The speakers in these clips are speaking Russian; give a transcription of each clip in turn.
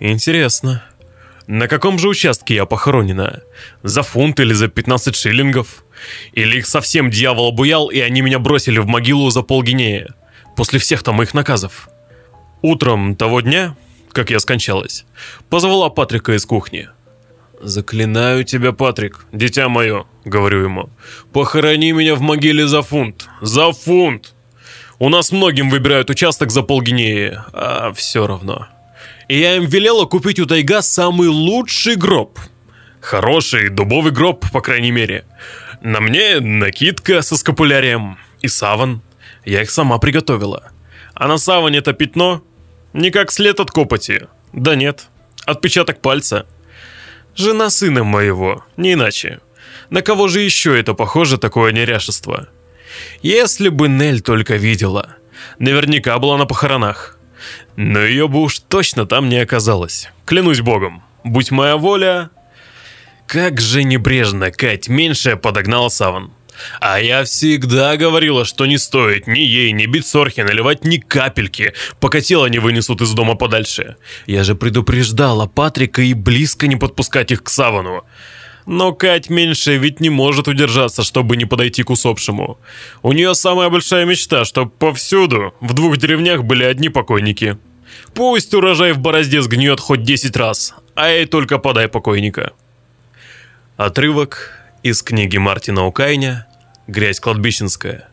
Интересно. На каком же участке я похоронена? За фунт или за 15 шиллингов? Или их совсем дьявол обуял, и они меня бросили в могилу за полгинея? После всех там моих наказов. Утром того дня, как я скончалась, позвала Патрика из кухни. «Заклинаю тебя, Патрик, дитя мое», — говорю ему, — «похорони меня в могиле за фунт, за фунт!» У нас многим выбирают участок за полгинеи, а все равно. И я им велела купить у тайга самый лучший гроб. Хороший дубовый гроб, по крайней мере. На мне накидка со скапулярием и саван. Я их сама приготовила. А на саване это пятно не как след от копоти. Да нет, отпечаток пальца. Жена сына моего, не иначе. На кого же еще это похоже, такое неряшество? Если бы Нель только видела. Наверняка была на похоронах. Но ее бы уж точно там не оказалось. Клянусь богом. Будь моя воля... Как же небрежно Кать меньшая подогнала саван. А я всегда говорила, что не стоит ни ей, ни Битсорхе наливать ни капельки, пока тело не вынесут из дома подальше. Я же предупреждала Патрика и близко не подпускать их к савану. Но Кать меньше ведь не может удержаться, чтобы не подойти к усопшему. У нее самая большая мечта, чтобы повсюду, в двух деревнях были одни покойники. Пусть урожай в борозде сгниет хоть 10 раз, а ей только подай покойника. Отрывок из книги Мартина Укайня «Грязь кладбищенская».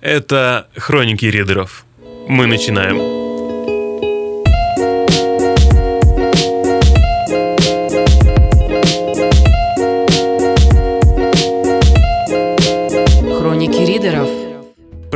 Это хроники ридеров. Мы начинаем.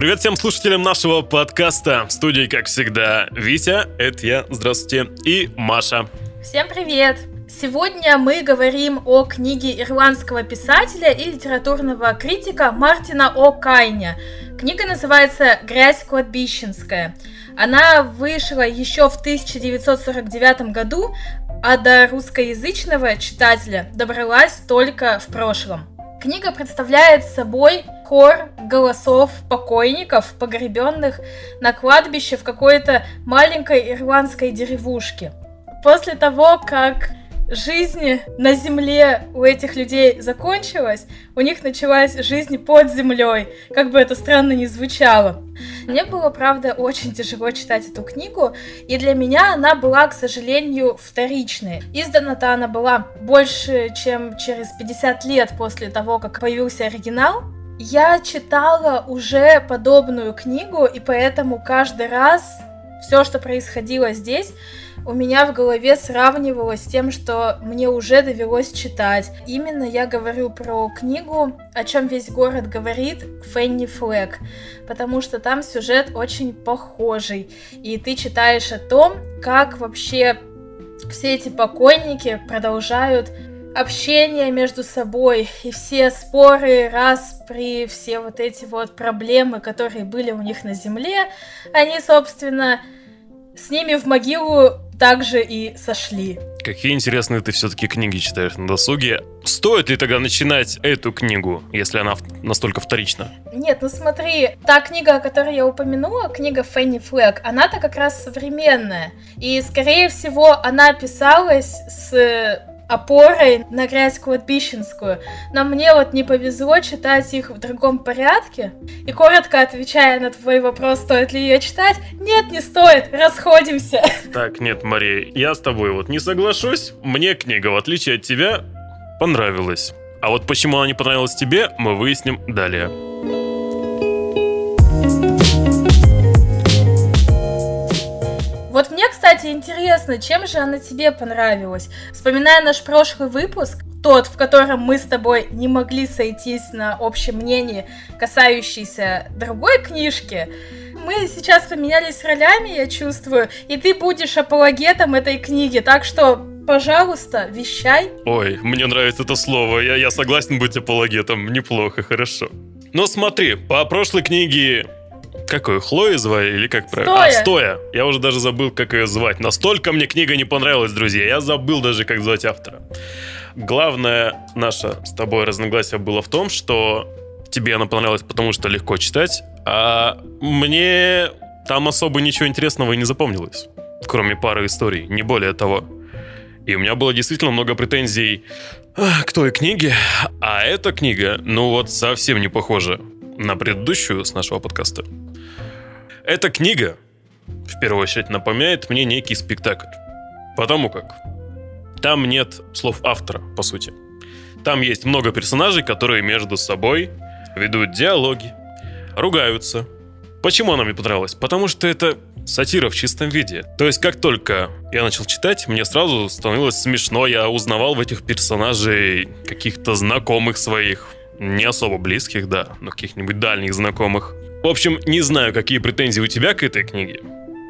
Привет всем слушателям нашего подкаста. В студии, как всегда, Витя, это я, здравствуйте, и Маша. Всем привет! Сегодня мы говорим о книге ирландского писателя и литературного критика Мартина О'Кайня. Книга называется «Грязь кладбищенская». Она вышла еще в 1949 году, а до русскоязычного читателя добралась только в прошлом. Книга представляет собой хор голосов покойников, погребенных на кладбище в какой-то маленькой ирландской деревушке. После того, как жизнь на земле у этих людей закончилась, у них началась жизнь под землей, как бы это странно ни звучало. Мне было, правда, очень тяжело читать эту книгу, и для меня она была, к сожалению, вторичной. Издана-то она была больше, чем через 50 лет после того, как появился оригинал, я читала уже подобную книгу, и поэтому каждый раз все, что происходило здесь, у меня в голове сравнивалось с тем, что мне уже довелось читать. Именно я говорю про книгу, о чем весь город говорит, Фенни Флэг, потому что там сюжет очень похожий, и ты читаешь о том, как вообще все эти покойники продолжают общение между собой и все споры, распри, все вот эти вот проблемы, которые были у них на земле, они, собственно, с ними в могилу также и сошли. Какие интересные ты все-таки книги читаешь на досуге. Стоит ли тогда начинать эту книгу, если она настолько вторична? Нет, ну смотри, та книга, о которой я упомянула, книга Фенни Флэг, она-то как раз современная. И, скорее всего, она писалась с опорой на грязь кладбищенскую. Но мне вот не повезло читать их в другом порядке. И коротко отвечая на твой вопрос, стоит ли ее читать, нет, не стоит, расходимся. Так, нет, Мария, я с тобой вот не соглашусь. Мне книга, в отличие от тебя, понравилась. А вот почему она не понравилась тебе, мы выясним далее. Кстати, интересно, чем же она тебе понравилась? Вспоминая наш прошлый выпуск, тот, в котором мы с тобой не могли сойтись на общем мнении, касающийся другой книжки, мы сейчас поменялись ролями, я чувствую, и ты будешь апологетом этой книги, так что Пожалуйста, вещай. Ой, мне нравится это слово. Я, я согласен быть апологетом. Неплохо, хорошо. Но смотри, по прошлой книге как ее, Хлоя звали или как правильно? Стоя. А, Стоя. Я уже даже забыл, как ее звать. Настолько мне книга не понравилась, друзья. Я забыл даже, как звать автора. Главное наше с тобой разногласие было в том, что тебе она понравилась, потому что легко читать, а мне там особо ничего интересного и не запомнилось. Кроме пары историй, не более того. И у меня было действительно много претензий а, к той книге. А эта книга, ну вот, совсем не похожа на предыдущую с нашего подкаста. Эта книга, в первую очередь, напоминает мне некий спектакль. Потому как там нет слов автора, по сути. Там есть много персонажей, которые между собой ведут диалоги, ругаются. Почему она мне понравилась? Потому что это сатира в чистом виде. То есть, как только я начал читать, мне сразу становилось смешно. Я узнавал в этих персонажей каких-то знакомых своих. Не особо близких, да, но каких-нибудь дальних знакомых. В общем, не знаю, какие претензии у тебя к этой книге.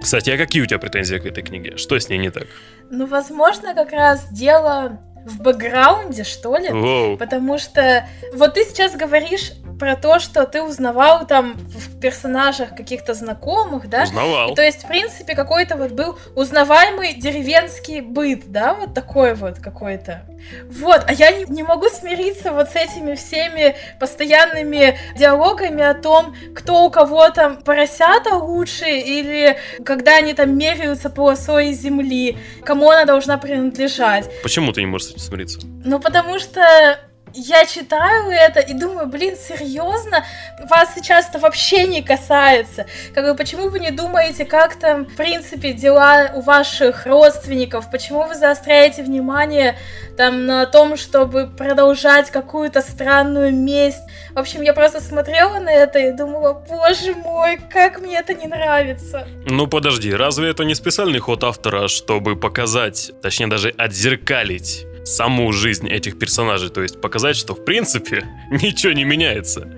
Кстати, а какие у тебя претензии к этой книге? Что с ней не так? Ну, возможно, как раз дело в бэкграунде, что ли. Воу. Потому что вот ты сейчас говоришь про то, что ты узнавал там в персонажах каких-то знакомых, да? Узнавал. И, то есть, в принципе, какой-то вот был узнаваемый деревенский быт, да, вот такой вот какой-то. Вот, а я не, не могу смириться вот с этими всеми постоянными диалогами о том, кто у кого там поросята лучше, или когда они там меряются полосой земли, кому она должна принадлежать. Почему ты не можешь смириться? Ну, потому что я читаю это и думаю, блин, серьезно? Вас сейчас это вообще не касается. Как бы, почему вы не думаете, как там, в принципе, дела у ваших родственников? Почему вы заостряете внимание там на том, чтобы продолжать какую-то странную месть? В общем, я просто смотрела на это и думала, боже мой, как мне это не нравится. Ну подожди, разве это не специальный ход автора, чтобы показать, точнее даже отзеркалить саму жизнь этих персонажей, то есть показать, что в принципе ничего не меняется.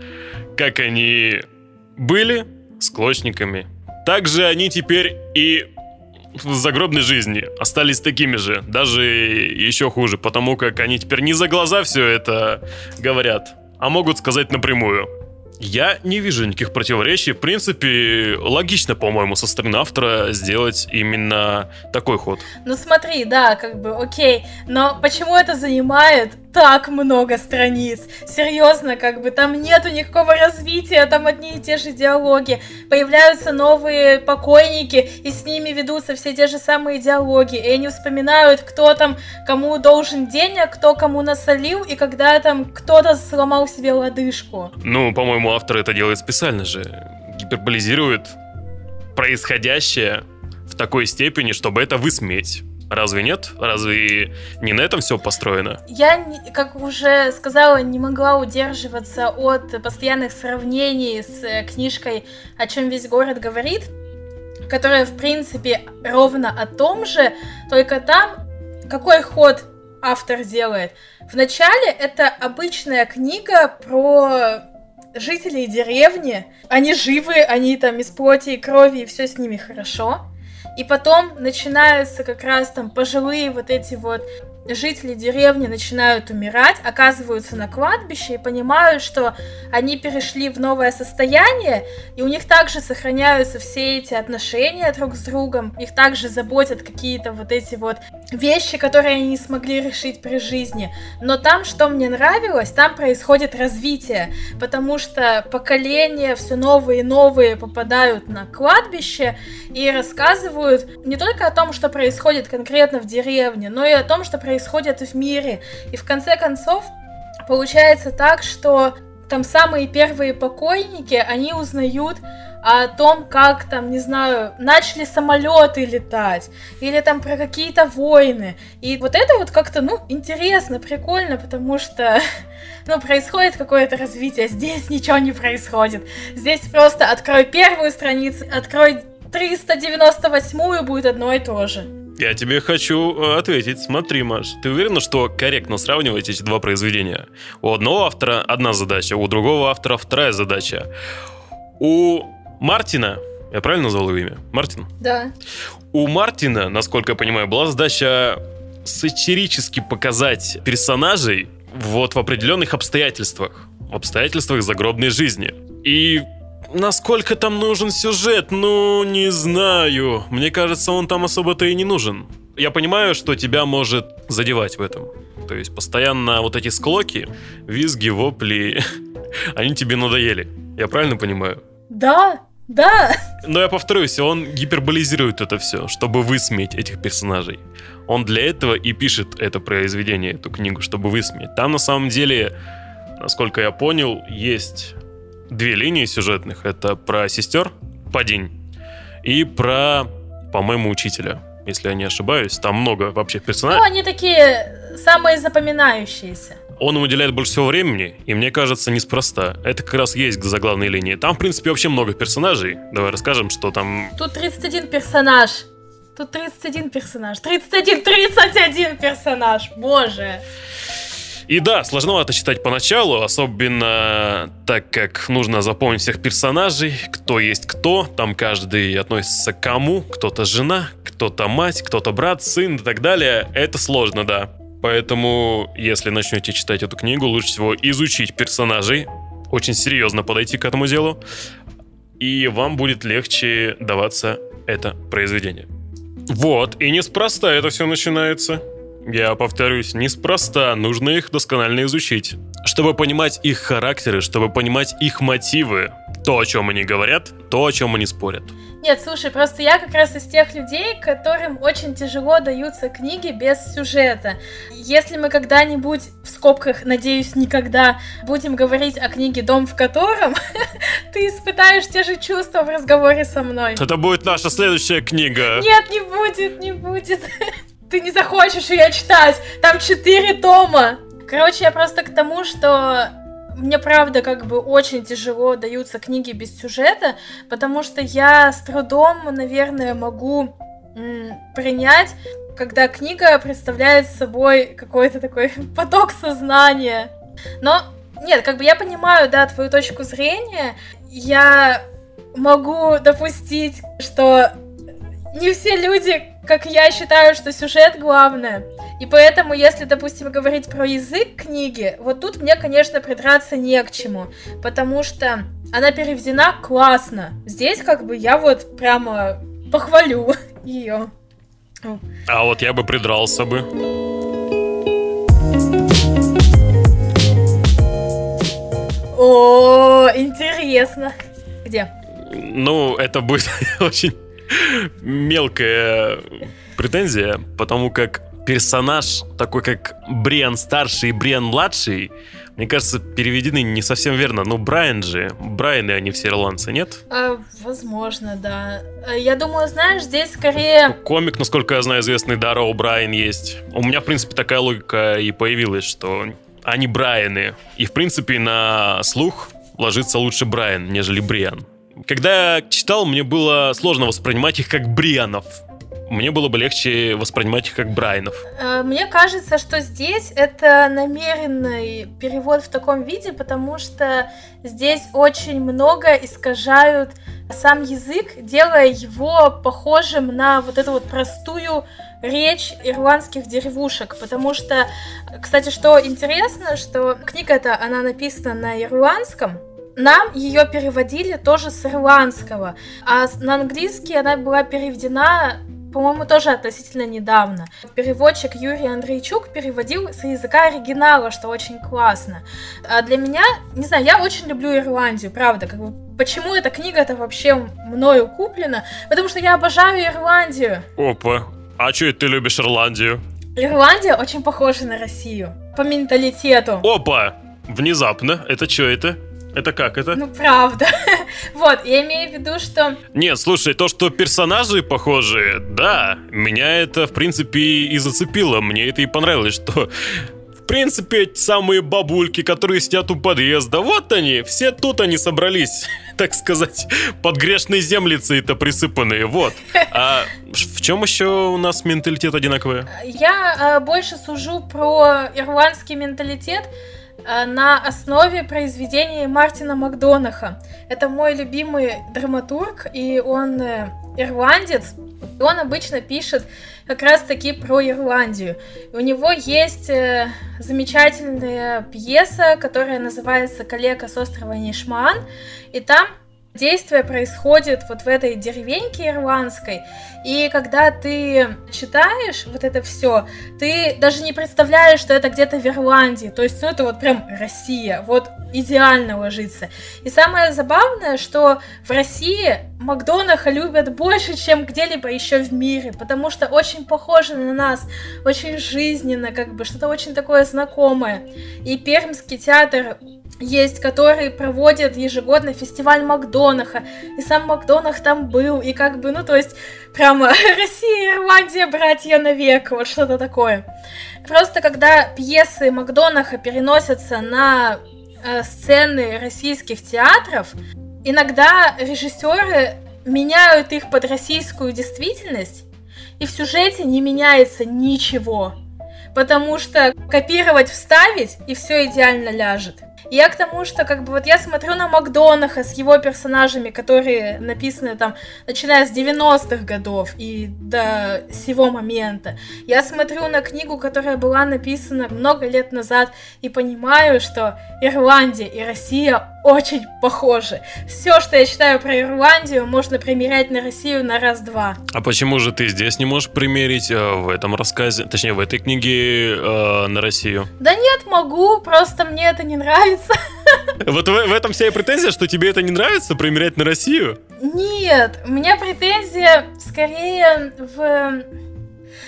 Как они были склочниками, так же они теперь и в загробной жизни остались такими же, даже еще хуже, потому как они теперь не за глаза все это говорят, а могут сказать напрямую. Я не вижу никаких противоречий. В принципе, логично, по-моему, со стороны автора сделать именно такой ход. Ну смотри, да, как бы, окей, но почему это занимает так много страниц. Серьезно, как бы там нету никакого развития, там одни и те же диалоги. Появляются новые покойники, и с ними ведутся все те же самые диалоги. И они вспоминают, кто там кому должен денег, кто кому насолил, и когда там кто-то сломал себе лодыжку. Ну, по-моему, автор это делает специально же. Гиперболизирует происходящее в такой степени, чтобы это высмеять. Разве нет? Разве не на этом все построено? Я, как уже сказала, не могла удерживаться от постоянных сравнений с э, книжкой «О чем весь город говорит», которая, в принципе, ровно о том же, только там какой ход автор делает? Вначале это обычная книга про жителей деревни. Они живы, они там из плоти и крови, и все с ними хорошо. И потом начинаются как раз там пожилые вот эти вот жители деревни начинают умирать, оказываются на кладбище и понимают, что они перешли в новое состояние, и у них также сохраняются все эти отношения друг с другом, их также заботят какие-то вот эти вот вещи, которые они не смогли решить при жизни. Но там, что мне нравилось, там происходит развитие, потому что поколения все новые и новые попадают на кладбище и рассказывают не только о том, что происходит конкретно в деревне, но и о том, что происходит происходят в мире. И в конце концов получается так, что там самые первые покойники, они узнают о том, как там, не знаю, начали самолеты летать, или там про какие-то войны. И вот это вот как-то, ну, интересно, прикольно, потому что, ну, происходит какое-то развитие. Здесь ничего не происходит. Здесь просто открой первую страницу, открой 398 будет одно и то же. Я тебе хочу э, ответить. Смотри, Маш, ты уверена, что корректно сравнивать эти два произведения? У одного автора одна задача, у другого автора вторая задача. У Мартина, я правильно назвал его имя? Мартин? Да. У Мартина, насколько я понимаю, была задача сатирически показать персонажей вот в определенных обстоятельствах. В обстоятельствах загробной жизни. И Насколько там нужен сюжет? Ну, не знаю. Мне кажется, он там особо-то и не нужен. Я понимаю, что тебя может задевать в этом. То есть постоянно вот эти склоки, визги, вопли, они тебе надоели. Я правильно понимаю? Да, Да. Но я повторюсь, он гиперболизирует это все, чтобы высмеять этих персонажей. Он для этого и пишет это произведение, эту книгу, чтобы высмеять. Там на самом деле, насколько я понял, есть две линии сюжетных. Это про сестер Падень и про, по-моему, учителя, если я не ошибаюсь. Там много вообще персонажей. Ну, они такие самые запоминающиеся. Он им уделяет больше всего времени, и мне кажется, неспроста. Это как раз есть за главной линии. Там, в принципе, вообще много персонажей. Давай расскажем, что там... Тут 31 персонаж. Тут 31 персонаж. 31, 31 персонаж. Боже. И да, сложновато читать поначалу, особенно так как нужно запомнить всех персонажей, кто есть кто, там каждый относится к кому, кто-то жена, кто-то мать, кто-то брат, сын и так далее. Это сложно, да. Поэтому, если начнете читать эту книгу, лучше всего изучить персонажей, очень серьезно подойти к этому делу, и вам будет легче даваться это произведение. Вот, и неспроста это все начинается. Я повторюсь, неспроста, нужно их досконально изучить. Чтобы понимать их характеры, чтобы понимать их мотивы, то, о чем они говорят, то, о чем они спорят. Нет, слушай, просто я как раз из тех людей, которым очень тяжело даются книги без сюжета. Если мы когда-нибудь, в скобках, надеюсь, никогда, будем говорить о книге «Дом в котором», ты испытаешь те же чувства в разговоре со мной. Это будет наша следующая книга. Нет, не будет, не будет. Ты не захочешь ее читать. Там четыре тома. Короче, я просто к тому, что мне правда как бы очень тяжело даются книги без сюжета, потому что я с трудом, наверное, могу принять, когда книга представляет собой какой-то такой поток сознания. Но нет, как бы я понимаю, да, твою точку зрения. Я могу допустить, что не все люди, как я, считают, что сюжет главное. И поэтому, если, допустим, говорить про язык книги, вот тут мне, конечно, придраться не к чему, потому что она переведена классно. Здесь как бы я вот прямо похвалю ее. А вот я бы придрался бы. О, интересно. Где? Ну, это будет очень мелкая претензия, потому как персонаж такой, как Бриан старший и Бриан младший, мне кажется, переведены не совсем верно. Ну, Брайан же. Брайаны, они все ирландцы, нет? А, возможно, да. А, я думаю, знаешь, здесь скорее... Комик, насколько я знаю, известный Дара Брайан есть. У меня, в принципе, такая логика и появилась, что они Брайаны. И, в принципе, на слух ложится лучше Брайан, нежели Бриан. Когда читал, мне было сложно воспринимать их как Брианов. Мне было бы легче воспринимать их как Брайанов. Э, мне кажется, что здесь это намеренный перевод в таком виде, потому что здесь очень много искажают сам язык, делая его похожим на вот эту вот простую речь ирландских деревушек, потому что, кстати, что интересно, что книга эта, она написана на ирландском, нам ее переводили тоже с ирландского, а на английский она была переведена по-моему, тоже относительно недавно. Переводчик Юрий Андрейчук переводил с языка оригинала, что очень классно. А для меня, не знаю, я очень люблю Ирландию, правда, как бы Почему эта книга-то вообще мною куплена? Потому что я обожаю Ирландию. Опа. А что ты любишь Ирландию? Ирландия очень похожа на Россию. По менталитету. Опа! Внезапно. Это что это? Это как это? Ну, правда. вот, я имею в виду, что... Нет, слушай, то, что персонажи похожие, да, меня это, в принципе, и зацепило. Мне это и понравилось, что в принципе, эти самые бабульки, которые сидят у подъезда, вот они, все тут они собрались, так сказать, под грешной землицей это присыпанные, вот. А в чем еще у нас менталитет одинаковый? Я э, больше сужу про ирландский менталитет, на основе произведений Мартина Макдонаха. Это мой любимый драматург, и он э, ирландец. И он обычно пишет как раз-таки про Ирландию. У него есть э, замечательная пьеса, которая называется «Коллега с острова Нишман», и там Действие происходит вот в этой деревеньке ирландской, и когда ты читаешь вот это все, ты даже не представляешь, что это где-то в Ирландии, то есть, ну, это вот прям Россия, вот идеально ложится. И самое забавное, что в России Макдонаха любят больше, чем где-либо еще в мире, потому что очень похоже на нас, очень жизненно, как бы, что-то очень такое знакомое. И Пермский театр есть, который проводит ежегодно фестиваль Макдонаха, и сам Макдонах там был, и как бы, ну, то есть, прямо Россия Ирландия, братья навек, вот что-то такое. Просто когда пьесы Макдонаха переносятся на э, сцены российских театров, иногда режиссеры меняют их под российскую действительность, и в сюжете не меняется ничего, потому что копировать, вставить, и все идеально ляжет. Я к тому, что как бы вот я смотрю на Макдонаха с его персонажами, которые написаны там, начиная с 90-х годов и до сего момента. Я смотрю на книгу, которая была написана много лет назад, и понимаю, что Ирландия и Россия очень похожи. Все, что я читаю про Ирландию, можно примерять на Россию на раз-два. А почему же ты здесь не можешь примерить э, в этом рассказе, точнее в этой книге э, на Россию? Да нет, могу, просто мне это не нравится. Вот в, в этом вся и претензия, что тебе это не нравится, примерять на Россию? Нет, у меня претензия скорее в...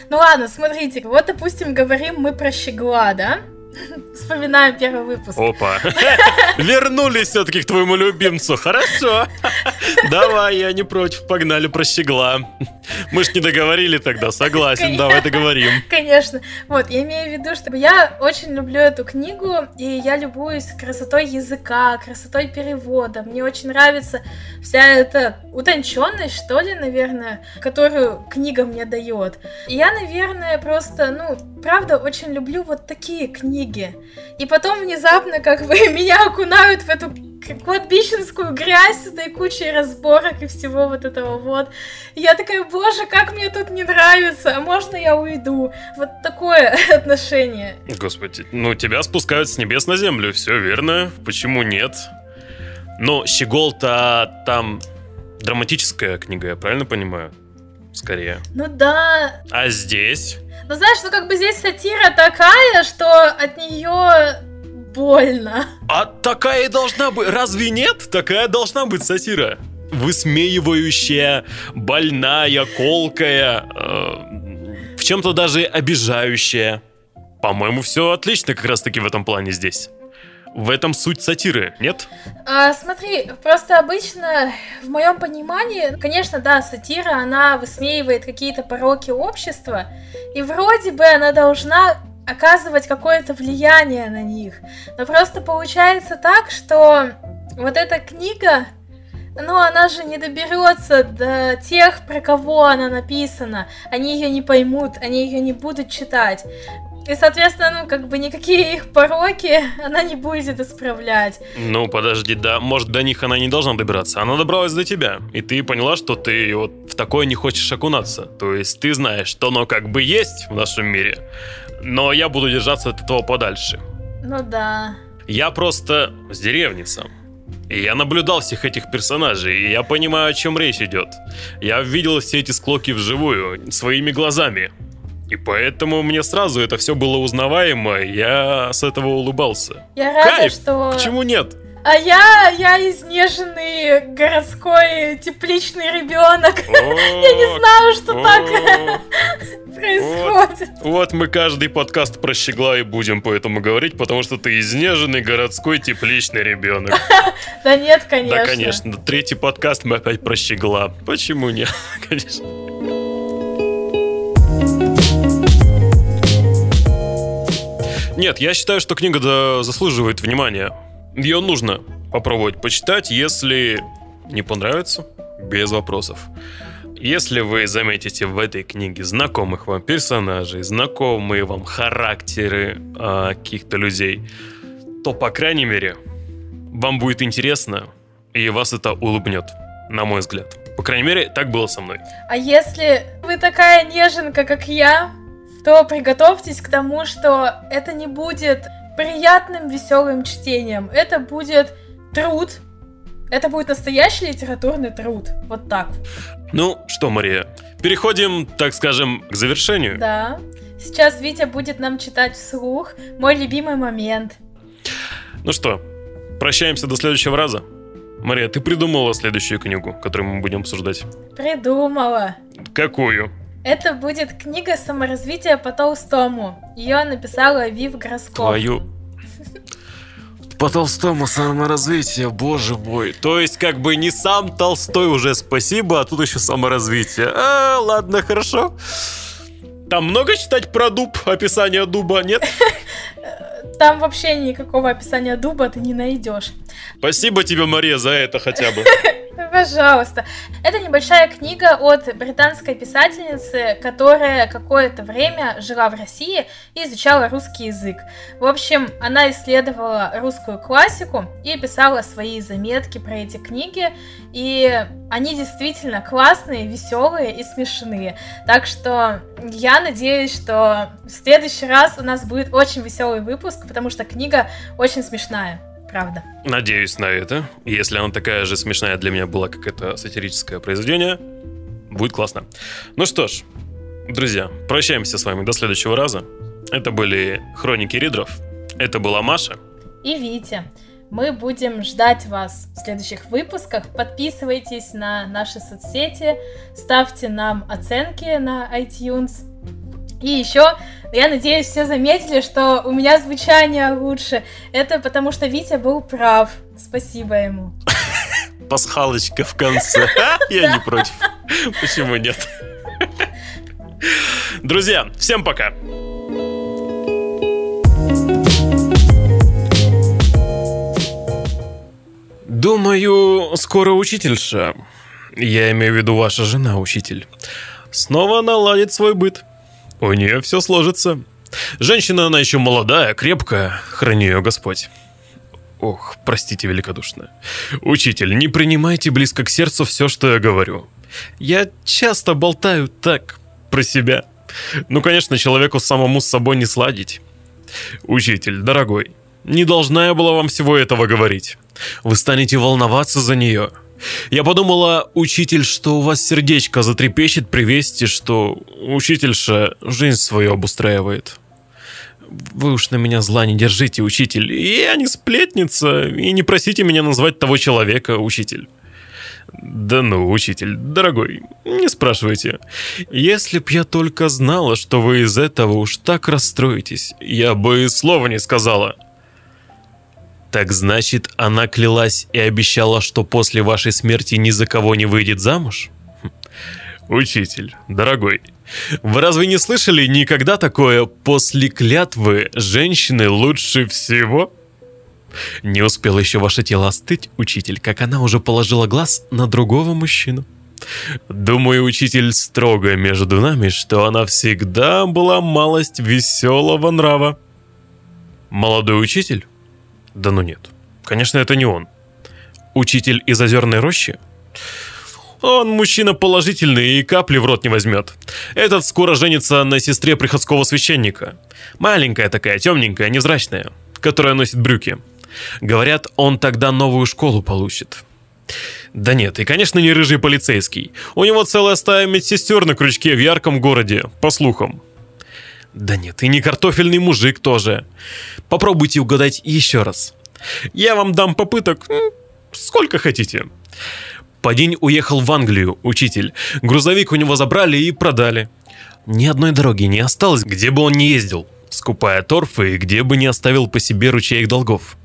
Ну ладно, смотрите, вот, допустим, говорим мы про Щегла, да? Вспоминаем первый выпуск. Опа. Вернулись все-таки к твоему любимцу. Хорошо. Давай, я не против. Погнали про щегла. Мы ж не договорили тогда. Согласен, Конечно. давай договорим. Конечно. Вот, я имею в виду, что я очень люблю эту книгу, и я любуюсь красотой языка, красотой перевода. Мне очень нравится вся эта утонченность, что ли, наверное, которую книга мне дает. И я, наверное, просто, ну, правда, очень люблю вот такие книги. И потом внезапно как бы меня окунают в эту кладбищенскую грязь с этой кучей разборок и всего вот этого вот. И я такая, боже, как мне тут не нравится, а можно я уйду? Вот такое отношение. Господи, ну тебя спускают с небес на землю, все верно, почему нет? Но Щегол-то там драматическая книга, я правильно понимаю? Скорее. Ну да. А здесь? Ну знаешь, ну как бы здесь сатира такая, что от нее больно. А такая и должна быть. Разве нет? Такая должна быть сатира. Высмеивающая, больная, колкая, э, в чем-то даже обижающая. По-моему, все отлично как раз-таки в этом плане здесь. В этом суть сатиры, нет? А, смотри, просто обычно, в моем понимании, конечно, да, сатира, она высмеивает какие-то пороки общества, и вроде бы она должна оказывать какое-то влияние на них. Но просто получается так, что вот эта книга, ну, она же не доберется до тех, про кого она написана. Они ее не поймут, они ее не будут читать. И, соответственно, ну, как бы никакие их пороки она не будет исправлять. Ну, подожди, да, может, до них она не должна добираться. Она добралась до тебя. И ты поняла, что ты вот в такое не хочешь окунаться. То есть ты знаешь, что оно как бы есть в нашем мире, но я буду держаться от этого подальше. Ну да. Я просто с деревни сам. И я наблюдал всех этих персонажей, и я понимаю, о чем речь идет. Я видел все эти склоки вживую, своими глазами. И поэтому мне сразу это все было узнаваемо, я с этого улыбался. Я рада, Кайф! что... Почему нет? А я, я изнеженный городской тепличный ребенок. Я не знаю, что так происходит. Вот мы каждый подкаст про щегла и будем поэтому говорить, потому что ты изнеженный городской тепличный ребенок. Да нет, конечно. Да, конечно. Третий подкаст мы опять про щегла. Почему нет? Конечно. Нет, я считаю, что книга заслуживает внимания. Ее нужно попробовать почитать, если не понравится, без вопросов. Если вы заметите в этой книге знакомых вам персонажей, знакомые вам характеры э, каких-то людей, то, по крайней мере, вам будет интересно, и вас это улыбнет, на мой взгляд. По крайней мере, так было со мной. А если вы такая неженка, как я, то приготовьтесь к тому, что это не будет приятным, веселым чтением. Это будет труд, Это будет настоящий литературный труд. Вот так. Ну что, Мария, переходим, так скажем, к завершению. Да. Сейчас Витя будет нам читать вслух мой любимый момент. Ну что, прощаемся до следующего раза. Мария, ты придумала следующую книгу, которую мы будем обсуждать? Придумала. Какую? Это будет книга саморазвития по Толстому. Ее написала Вив Гросков. Твою... По Толстому саморазвитие, боже мой. То есть, как бы не сам Толстой уже спасибо, а тут еще саморазвитие. А, ладно, хорошо. Там много читать про дуб, описание дуба, нет? Там вообще никакого описания дуба ты не найдешь. Спасибо тебе, Мария, за это хотя бы. Пожалуйста. Это небольшая книга от британской писательницы, которая какое-то время жила в России и изучала русский язык. В общем, она исследовала русскую классику и писала свои заметки про эти книги. И они действительно классные, веселые и смешные. Так что я надеюсь, что в следующий раз у нас будет очень веселый выпуск, потому что книга очень смешная правда. Надеюсь на это. Если она такая же смешная для меня была, как это сатирическое произведение, будет классно. Ну что ж, друзья, прощаемся с вами до следующего раза. Это были Хроники Ридров. Это была Маша. И Витя. Мы будем ждать вас в следующих выпусках. Подписывайтесь на наши соцсети, ставьте нам оценки на iTunes. И еще, я надеюсь, все заметили, что у меня звучание лучше. Это потому что Витя был прав. Спасибо ему. Пасхалочка в конце. Я не против. Почему нет? Друзья, всем пока! Думаю, скоро учительша, я имею в виду ваша жена, учитель, снова наладит свой быт. У нее все сложится. Женщина она еще молодая, крепкая, храни ее Господь. Ох, простите великодушно. Учитель, не принимайте близко к сердцу все, что я говорю. Я часто болтаю так, про себя. Ну, конечно, человеку самому с собой не сладить. Учитель, дорогой, не должна я была вам всего этого говорить. Вы станете волноваться за нее. Я подумала, учитель, что у вас сердечко затрепещет при вести, что учительша жизнь свою обустраивает. Вы уж на меня зла не держите, учитель. Я не сплетница, и не просите меня назвать того человека, учитель. Да ну, учитель, дорогой, не спрашивайте. Если б я только знала, что вы из этого уж так расстроитесь, я бы и слова не сказала. Так значит, она клялась и обещала, что после вашей смерти ни за кого не выйдет замуж? Учитель, дорогой, вы разве не слышали никогда такое «после клятвы женщины лучше всего»? Не успело еще ваше тело остыть, учитель, как она уже положила глаз на другого мужчину. Думаю, учитель строго между нами, что она всегда была малость веселого нрава. Молодой учитель? Да ну нет. Конечно, это не он. Учитель из озерной рощи? Он мужчина положительный и капли в рот не возьмет. Этот скоро женится на сестре приходского священника. Маленькая такая, темненькая, невзрачная, которая носит брюки. Говорят, он тогда новую школу получит. Да нет, и конечно не рыжий полицейский. У него целая стая медсестер на крючке в ярком городе, по слухам. Да нет, и не картофельный мужик тоже. Попробуйте угадать еще раз. Я вам дам попыток, сколько хотите. Падень уехал в Англию, учитель. Грузовик у него забрали и продали. Ни одной дороги не осталось, где бы он не ездил, скупая торфы и где бы не оставил по себе ручей долгов.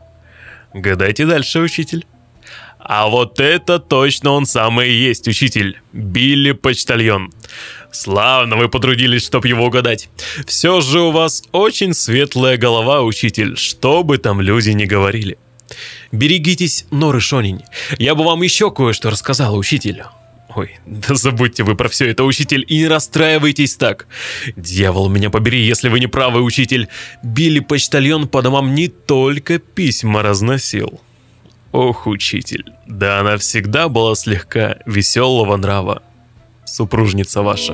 Гадайте дальше, учитель. А вот это точно он самый и есть, учитель. Билли Почтальон. Славно вы потрудились, чтоб его угадать. Все же у вас очень светлая голова, учитель, что бы там люди ни говорили. Берегитесь, Норы Шонень. Я бы вам еще кое-что рассказала, учитель. Ой, да забудьте вы про все это, учитель, и не расстраивайтесь так. Дьявол, меня побери, если вы не правы, учитель. Билли почтальон по домам не только письма разносил. Ох, учитель, да она всегда была слегка веселого нрава. Супружница ваша.